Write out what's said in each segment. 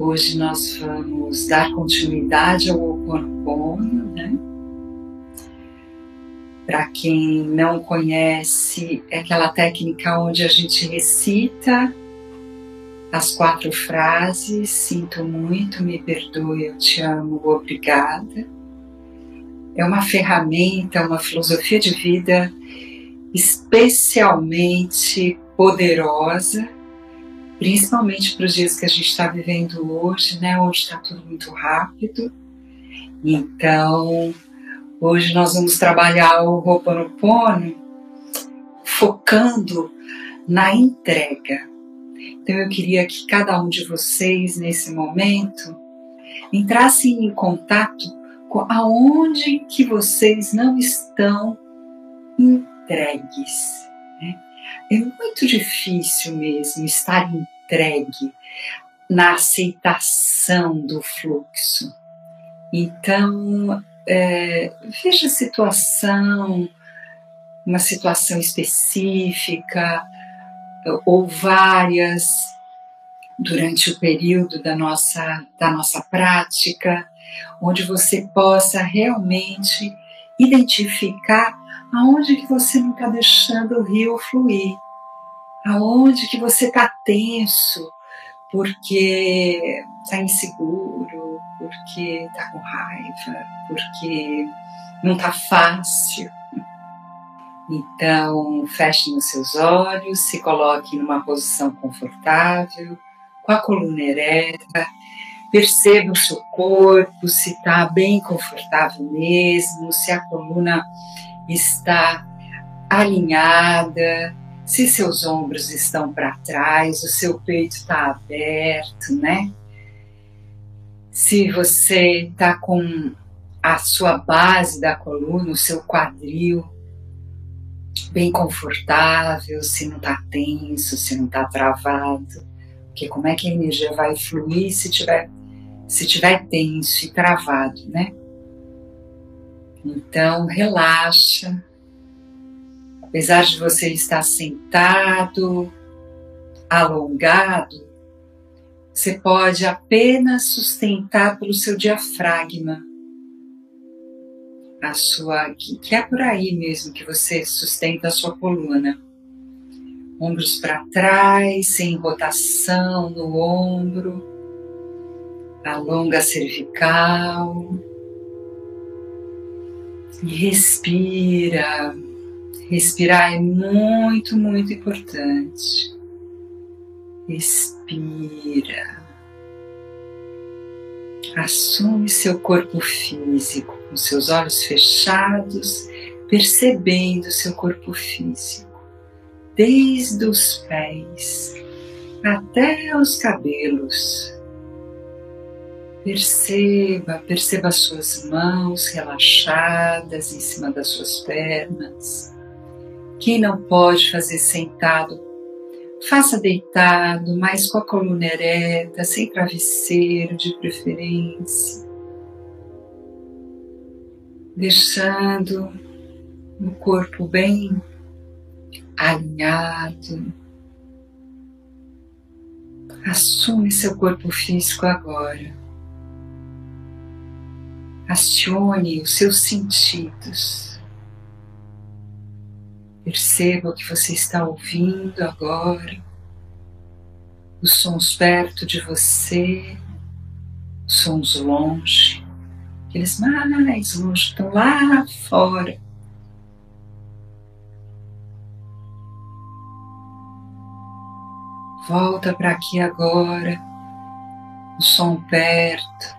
Hoje nós vamos dar continuidade ao Ho'oponopono, né? Para quem não conhece, é aquela técnica onde a gente recita as quatro frases: Sinto muito, me perdoe, eu te amo, obrigada. É uma ferramenta, uma filosofia de vida especialmente poderosa principalmente para os dias que a gente está vivendo hoje, né, onde está tudo muito rápido. Então, hoje nós vamos trabalhar o Ho'oponopono focando na entrega. Então, eu queria que cada um de vocês, nesse momento, entrassem em contato com aonde que vocês não estão entregues. É muito difícil mesmo estar entregue na aceitação do fluxo. Então, é, veja a situação, uma situação específica ou várias durante o período da nossa, da nossa prática, onde você possa realmente identificar aonde que você não está deixando o rio fluir, aonde que você está tenso, porque está inseguro, porque está com raiva, porque não está fácil. Então, feche os seus olhos, se coloque numa posição confortável, com a coluna ereta, perceba o seu corpo, se está bem confortável mesmo, se a coluna está alinhada, se seus ombros estão para trás, o seu peito está aberto, né? Se você está com a sua base da coluna, o seu quadril bem confortável, se não está tenso, se não está travado, porque como é que a energia vai fluir se tiver se tiver tenso e travado, né? Então, relaxa. Apesar de você estar sentado, alongado, você pode apenas sustentar pelo seu diafragma. A sua, que é por aí mesmo que você sustenta a sua coluna. Ombros para trás, sem rotação no ombro. Alonga a cervical. E respira. Respirar é muito, muito importante. Respira. Assume seu corpo físico com seus olhos fechados, percebendo seu corpo físico, desde os pés até os cabelos Perceba, perceba as suas mãos relaxadas em cima das suas pernas. Quem não pode fazer sentado, faça deitado, mas com a coluna ereta, sem travesseiro de preferência. Deixando o corpo bem alinhado. Assume seu corpo físico agora acione os seus sentidos. Perceba o que você está ouvindo agora, os sons perto de você, os sons longe, aqueles mais longe estão lá fora. Volta para aqui agora, o som perto,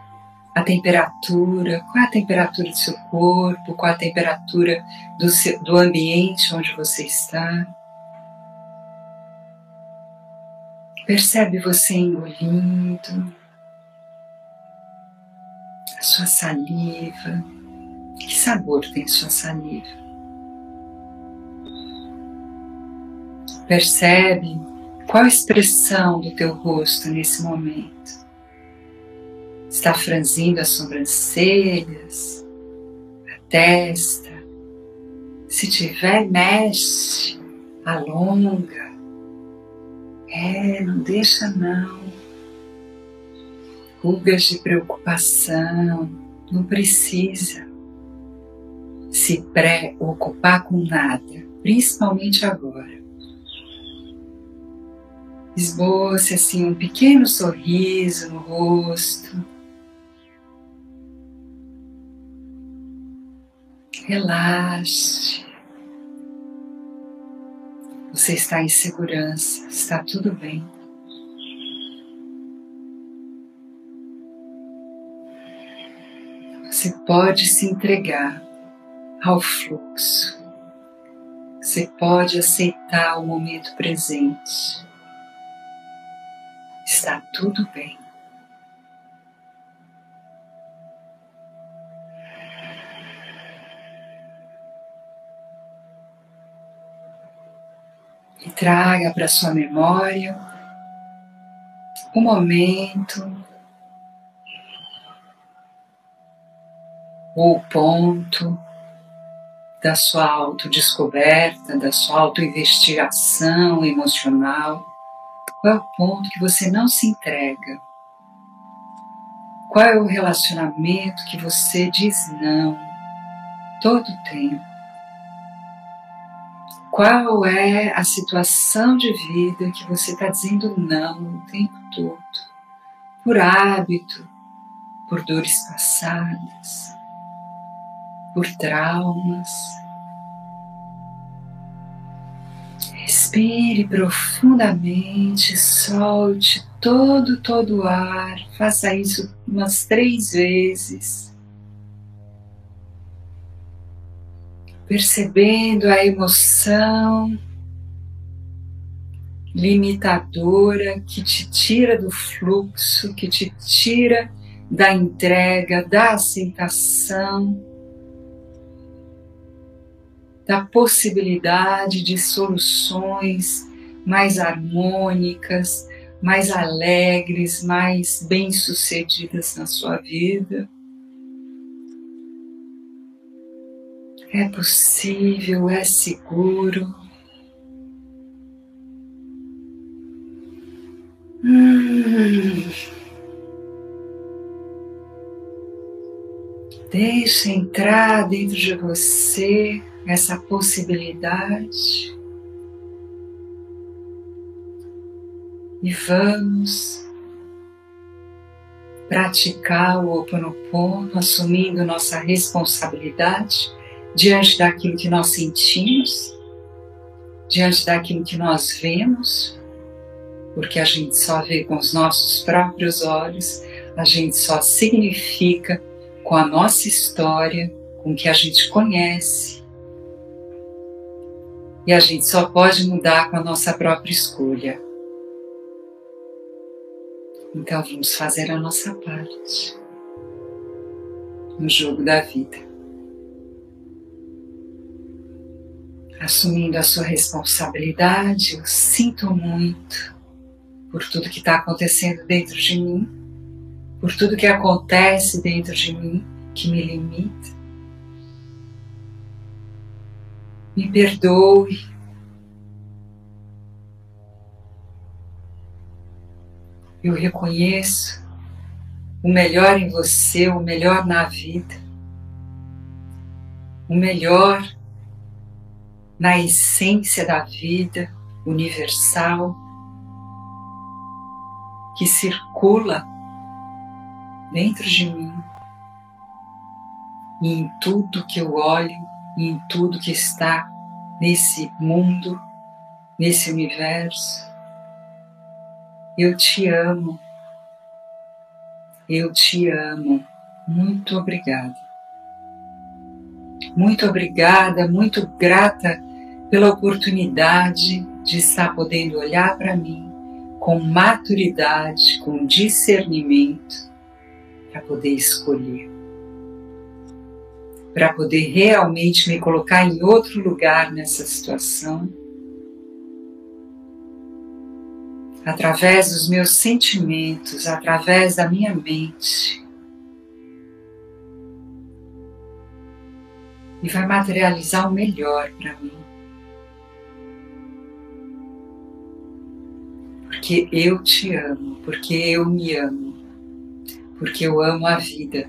a temperatura, qual é a temperatura do seu corpo, qual é a temperatura do, seu, do ambiente onde você está. Percebe você engolindo, a sua saliva. Que sabor tem sua saliva? Percebe qual a expressão do teu rosto nesse momento? Está franzindo as sobrancelhas, a testa? Se tiver, mexe, alonga. É, não deixa não. Rugas de preocupação, não precisa se preocupar com nada, principalmente agora. Esboce assim um pequeno sorriso no rosto. Relaxe. Você está em segurança, está tudo bem. Você pode se entregar ao fluxo. Você pode aceitar o momento presente está tudo bem. Traga para sua memória o momento ou ponto da sua autodescoberta, da sua autoinvestigação emocional qual é o ponto que você não se entrega? Qual é o relacionamento que você diz não todo o tempo? Qual é a situação de vida que você está dizendo não o tempo todo? Por hábito, por dores passadas, por traumas, Respire profundamente, solte todo, todo o ar. Faça isso umas três vezes. Percebendo a emoção limitadora que te tira do fluxo, que te tira da entrega, da aceitação da possibilidade de soluções mais harmônicas, mais alegres, mais bem-sucedidas na sua vida. É possível, é seguro. Hum. Deixe entrar dentro de você essa possibilidade e vamos praticar o Ho Oponopono, assumindo nossa responsabilidade diante daquilo que nós sentimos, diante daquilo que nós vemos, porque a gente só vê com os nossos próprios olhos, a gente só significa com a nossa história, com o que a gente conhece, e a gente só pode mudar com a nossa própria escolha. Então vamos fazer a nossa parte no jogo da vida. Assumindo a sua responsabilidade, eu sinto muito por tudo que está acontecendo dentro de mim, por tudo que acontece dentro de mim que me limita. me perdoe. Eu reconheço o melhor em você, o melhor na vida, o melhor na essência da vida universal que circula dentro de mim e em tudo que eu olho e em tudo que está nesse mundo, nesse universo. Eu te amo. Eu te amo. Muito obrigada. Muito obrigada, muito grata pela oportunidade de estar podendo olhar para mim com maturidade, com discernimento, para poder escolher, para poder realmente me colocar em outro lugar nessa situação, através dos meus sentimentos, através da minha mente. E vai materializar o melhor para mim. Porque eu te amo, porque eu me amo, porque eu amo a vida,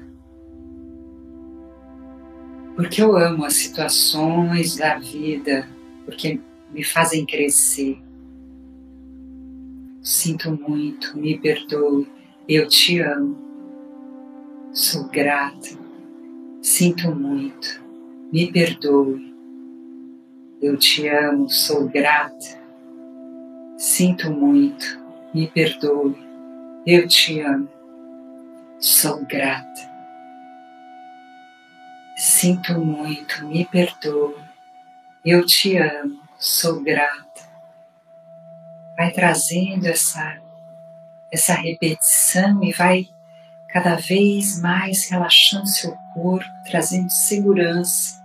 porque eu amo as situações da vida, porque me fazem crescer. Sinto muito, me perdoe, eu te amo, sou grata, sinto muito, me perdoe, eu te amo, sou grata, sinto muito, me perdoe, eu te amo, sou grata, sinto muito, me perdoe, eu te amo, sou grata. Vai trazendo essa, essa repetição e vai cada vez mais relaxando seu corpo, trazendo segurança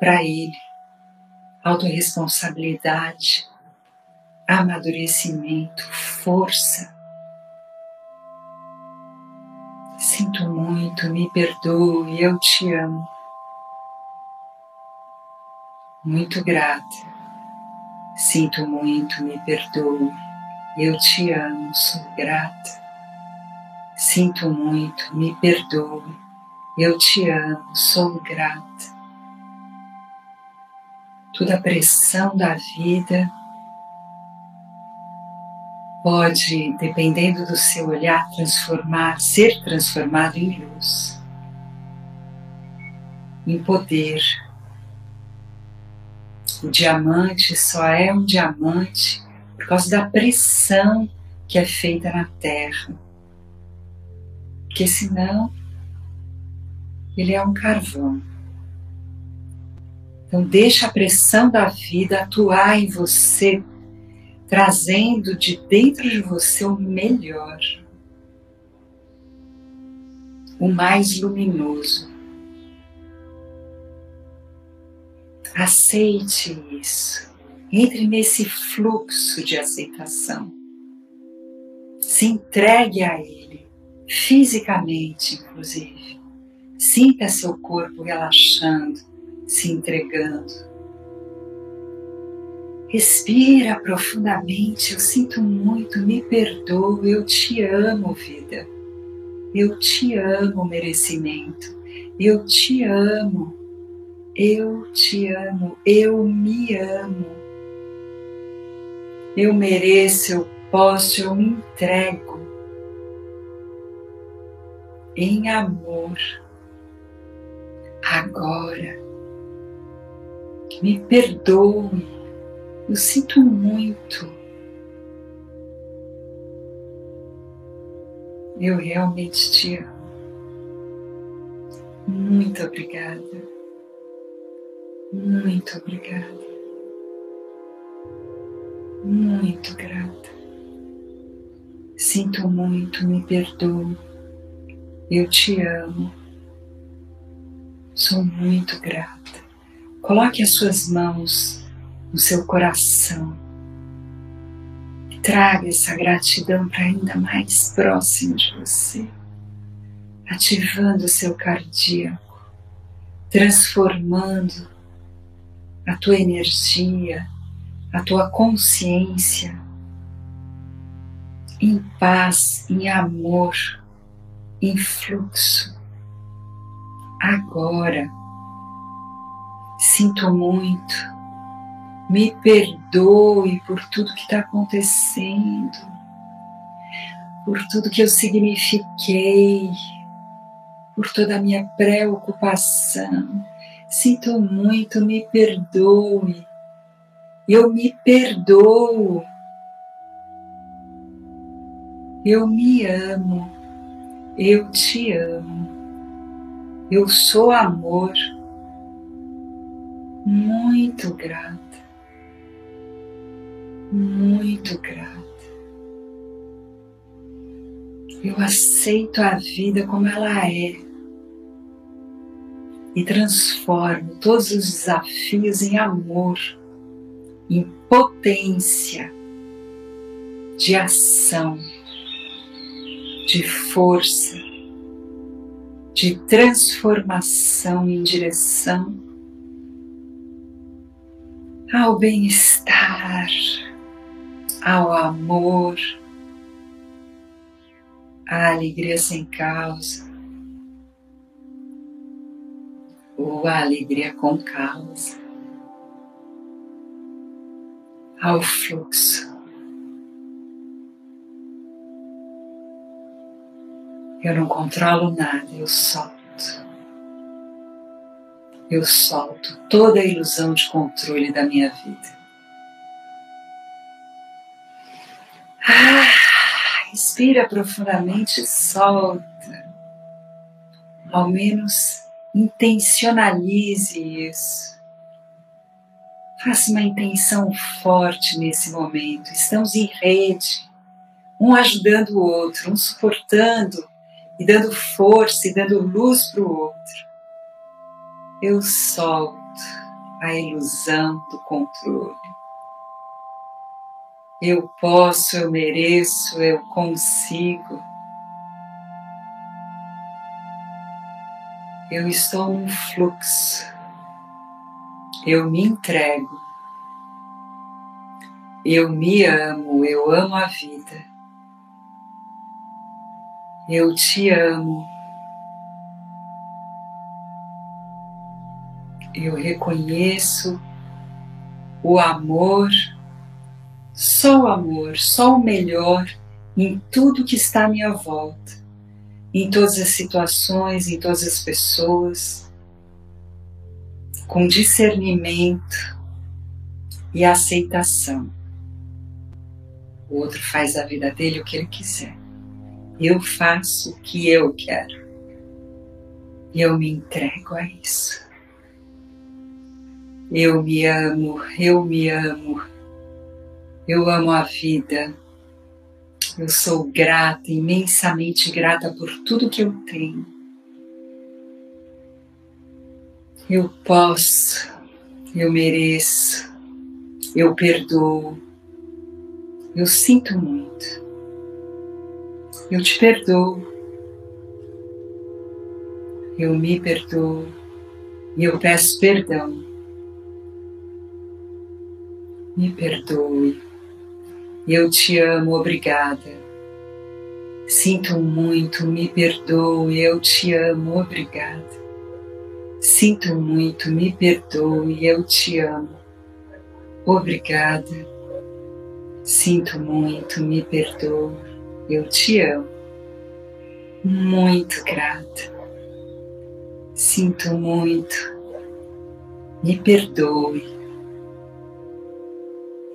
para ele, autorresponsabilidade, amadurecimento, força. Sinto muito, me perdoe, eu te amo. Muito grata. Sinto muito, me perdoe. Eu te amo, sou grata. Sinto muito, me perdoe. Eu te amo, sou grata. Toda a pressão da vida pode, dependendo do seu olhar, transformar, ser transformado em luz, em poder o diamante só é um diamante por causa da pressão que é feita na terra. Porque senão ele é um carvão. Então deixa a pressão da vida atuar em você, trazendo de dentro de você o melhor, o mais luminoso. Aceite isso. Entre nesse fluxo de aceitação. Se entregue a Ele, fisicamente, inclusive. Sinta seu corpo relaxando, se entregando. Respira profundamente. Eu sinto muito, me perdoo. Eu te amo, vida. Eu te amo, merecimento. Eu te amo. Eu te amo, eu me amo. Eu mereço, eu posso, eu me entrego em amor. Agora, me perdoe, eu sinto muito. Eu realmente te amo. Muito obrigada. Muito obrigada. Muito grata. Sinto muito, me perdoe. Eu te amo. Sou muito grata. Coloque as suas mãos no seu coração e traga essa gratidão para ainda mais próximo de você, ativando o seu cardíaco, transformando a tua energia, a tua consciência em paz, em amor, em fluxo. Agora, sinto muito, me perdoe por tudo que está acontecendo, por tudo que eu signifiquei, por toda a minha preocupação Sinto muito, me perdoe. Eu me perdoo. Eu me amo. Eu te amo. Eu sou amor. Muito grata. Muito grata. Eu aceito a vida como ela é e transformo todos os desafios em amor, em potência de ação, de força, de transformação em direção ao bem-estar, ao amor, à alegria sem causa, ou à alegria com causa, ao fluxo. Eu não controlo nada, eu solto. Eu solto toda a ilusão de controle da minha vida. Respira profundamente e solta. Ao menos intencionalize isso. Faça uma intenção forte nesse momento. Estamos em rede, um ajudando o outro, um suportando e dando força e dando luz para o outro. Eu solto a ilusão do controle. Eu posso, eu mereço, eu consigo. Eu estou num fluxo. Eu me entrego. Eu me amo, eu amo a vida. Eu te amo. Eu reconheço o amor, só amor, só o melhor em tudo que está à minha volta, em todas as situações, em todas as pessoas, com discernimento e aceitação. O outro faz a vida dele o que ele quiser. Eu faço o que eu quero. E eu me entrego a isso. Eu me amo, eu me amo. Eu amo a vida. Eu sou grata, imensamente grata por tudo que eu tenho. Eu posso, eu mereço, eu perdoo. Eu sinto muito. Eu te perdoo. Eu me perdoo. E eu peço perdão. Me perdoe. Eu te amo, obrigada. Sinto muito, me perdoe, eu te amo, obrigada. Sinto muito, me perdoe, eu te amo, obrigada. Sinto muito, me perdoe, eu te amo. Muito grata. Sinto muito. Me perdoe.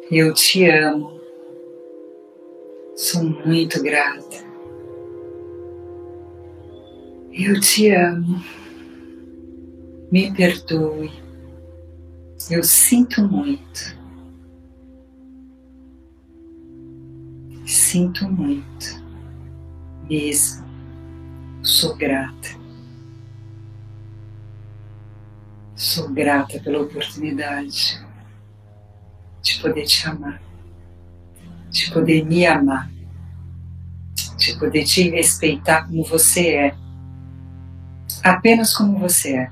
Eu te amo. Sou muito grata. Eu te amo. Me perdoe. Eu sinto muito. Sinto muito, mesmo. Sou grata. Sou grata pela oportunidade de poder te amar, de poder me amar, de poder te respeitar como você é, apenas como você é.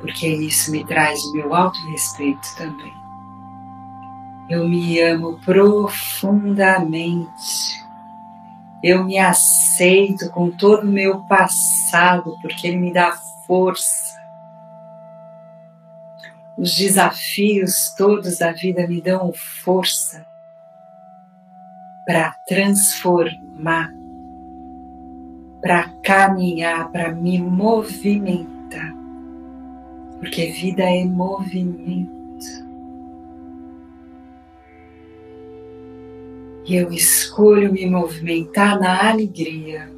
Porque isso me traz o meu auto-respeito também. Eu me amo profundamente. Eu me aceito com todo o meu passado, porque ele me dá força. Os desafios todos da vida me dão força para transformar, para caminhar, para me movimentar. Porque vida é movimento. E eu escolho me movimentar na alegria,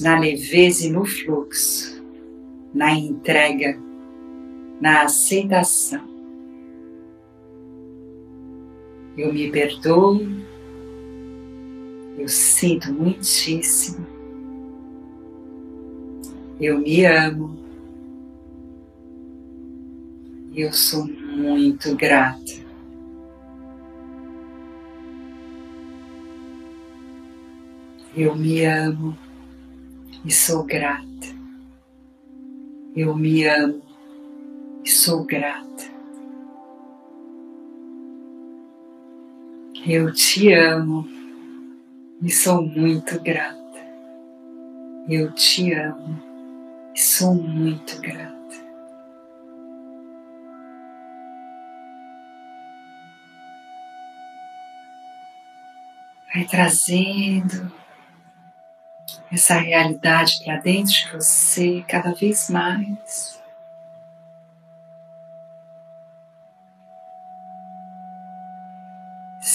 na leveza e no fluxo, na entrega, na aceitação. Eu me perdoo, eu sinto muitíssimo, eu me amo, eu sou muito grata. Eu me amo e sou grata. Eu me amo e sou grata. Eu te amo e sou muito grata. Eu te amo e sou muito grata. Vai trazendo essa realidade para dentro de você cada vez mais.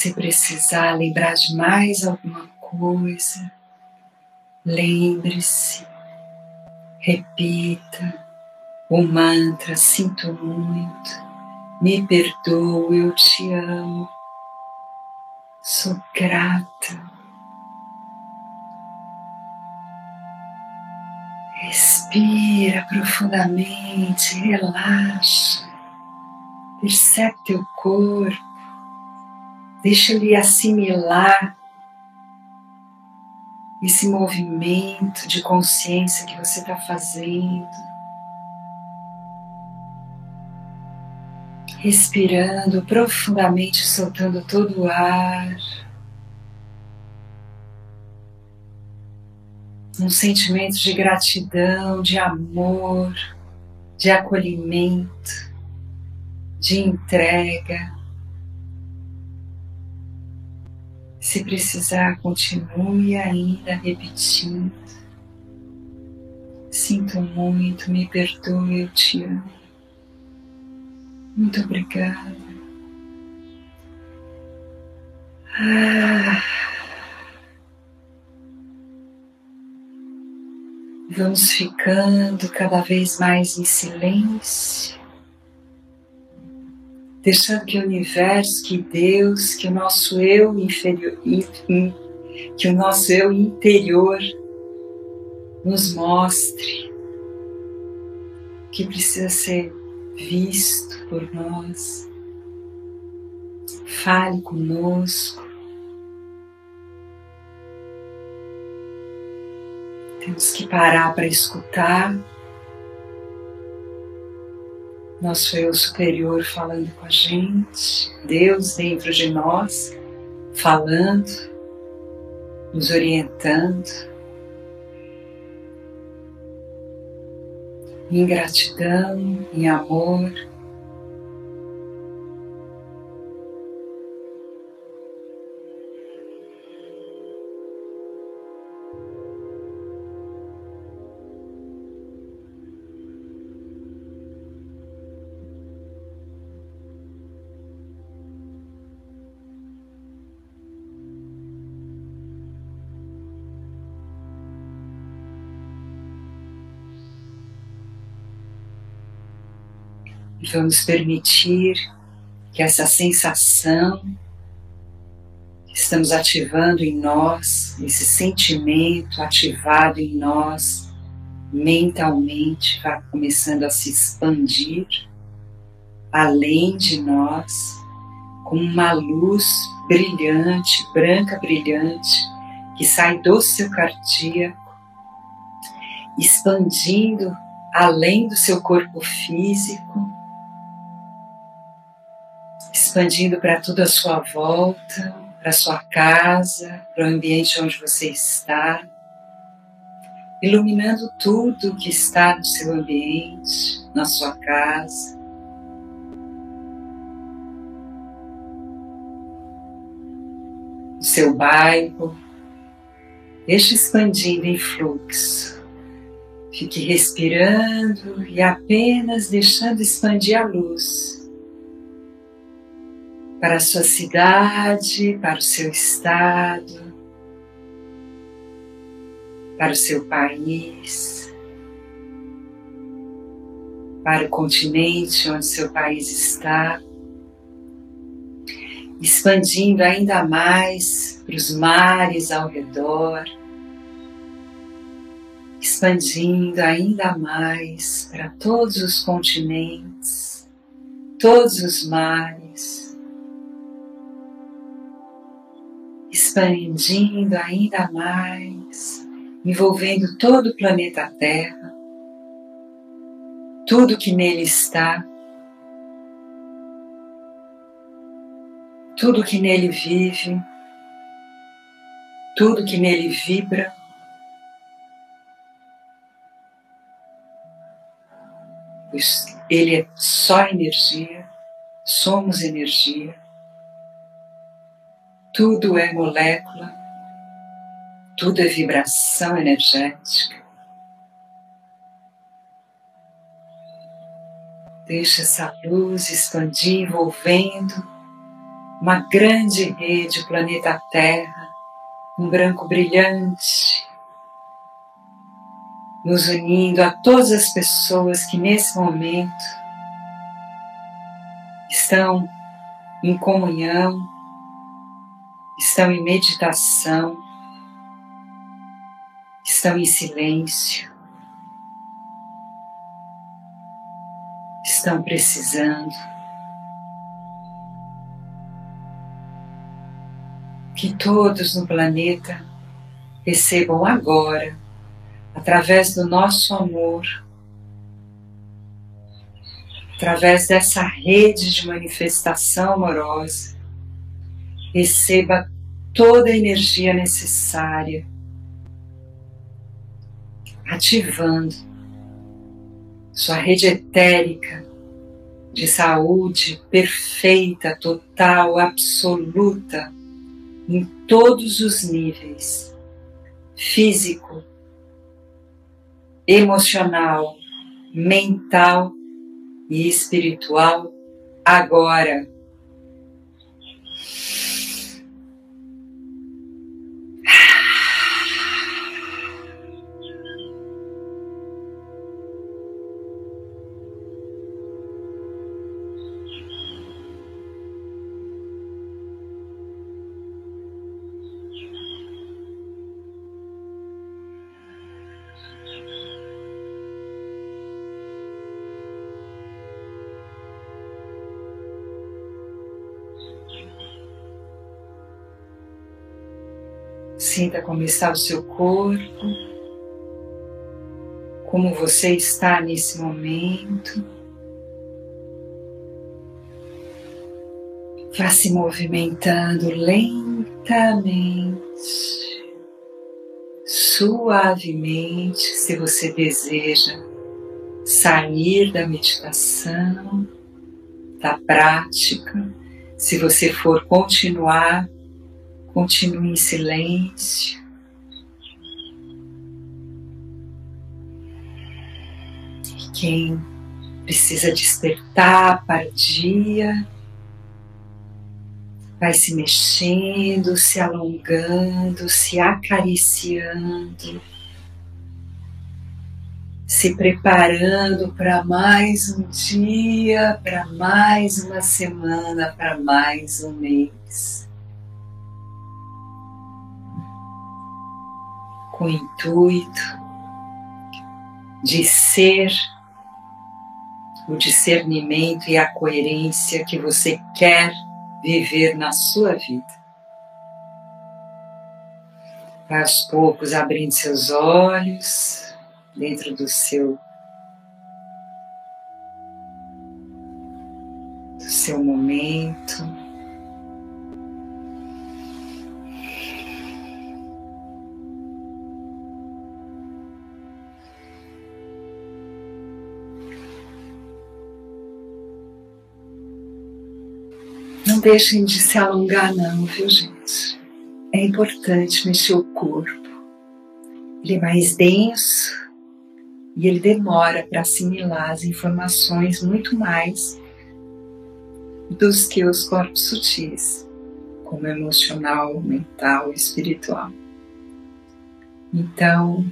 Se precisar lembrar de mais alguma coisa, lembre-se, repita o mantra: Sinto muito, me perdoo, eu te amo, sou grata Respira profundamente, relaxa, percebe teu corpo, deixa ele assimilar esse movimento de consciência que você está fazendo. Respirando profundamente, soltando todo o ar. um sentimento de gratidão, de amor, de acolhimento, de entrega. Se precisar, continue ainda repetindo. Sinto muito, me perdoe, eu te amo. Muito obrigada. Ah. Vamos ficando cada vez mais em silêncio, deixando que o universo, que Deus, que o nosso eu inferior, que o nosso eu interior nos mostre que precisa ser visto por nós. Fale conosco. Temos que parar para escutar nosso eu superior falando com a gente, Deus dentro de nós, falando, nos orientando. Em gratidão, em amor. Vamos permitir que essa sensação que estamos ativando em nós, esse sentimento ativado em nós mentalmente, vá começando a se expandir além de nós, como uma luz brilhante, branca brilhante, que sai do seu cardíaco, expandindo além do seu corpo físico expandindo para toda a sua volta, para sua casa, para o ambiente onde você está, iluminando tudo que está no seu ambiente, na sua casa. No seu bairro, deixe expandindo em fluxo. Fique respirando e apenas deixando expandir a luz para a sua cidade, para o seu estado, para o seu país, para o continente onde seu país está. expandindo ainda mais para os mares ao redor, expandindo ainda mais para todos os continentes, todos os mares, expandindo ainda mais, envolvendo todo o planeta Terra, tudo que nele está tudo que nele vive, tudo que nele vibra. Ele é só energia, somos energia, tudo é molécula, tudo é vibração energética. Deixa essa luz expandir, envolvendo uma grande rede, o planeta Terra, um branco brilhante, nos unindo a todas as pessoas que nesse momento estão em comunhão, estão em meditação, estão em silêncio, estão precisando que todos no planeta recebam agora, através do nosso amor, através dessa rede de manifestação amorosa, receba toda a energia necessária, ativando sua rede etérica de saúde perfeita, total, absoluta em todos os níveis físico, emocional, mental e espiritual agora. Sinta como está o seu corpo, como você está nesse momento. Vá se movimentando lentamente, suavemente, se você deseja sair da meditação, da prática. Se você for continuar Continue em silêncio. E quem precisa despertar para o dia, vai se mexendo, se alongando, se acariciando, se preparando para mais um dia, para mais uma semana, para mais um mês. Com o intuito de ser o discernimento e a coerência que você quer viver na sua vida. Vai aos poucos abrindo seus olhos dentro do seu do seu momento. Deixem de se alongar, não, viu, gente? É importante mexer o corpo. Ele é mais denso e ele demora para assimilar as informações muito mais dos que os corpos sutis, como emocional, mental e espiritual. Então,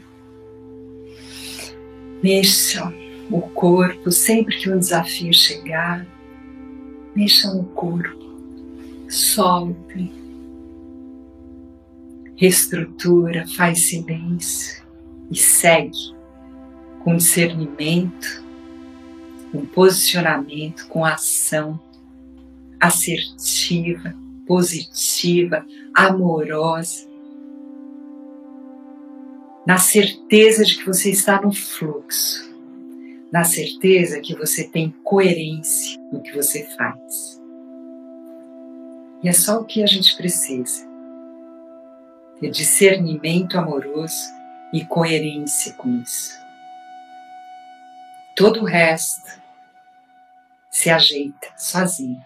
mexam o corpo sempre que um desafio chegar, mexam o corpo Solte. Reestrutura, faz silêncio e segue com discernimento, com posicionamento, com ação assertiva, positiva, amorosa, na certeza de que você está no fluxo, na certeza que você tem coerência no que você faz. E é só o que a gente precisa: ter discernimento amoroso e coerência com isso. Todo o resto se ajeita sozinho.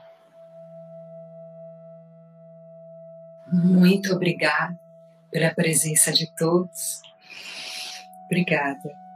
Muito obrigada pela presença de todos. Obrigada.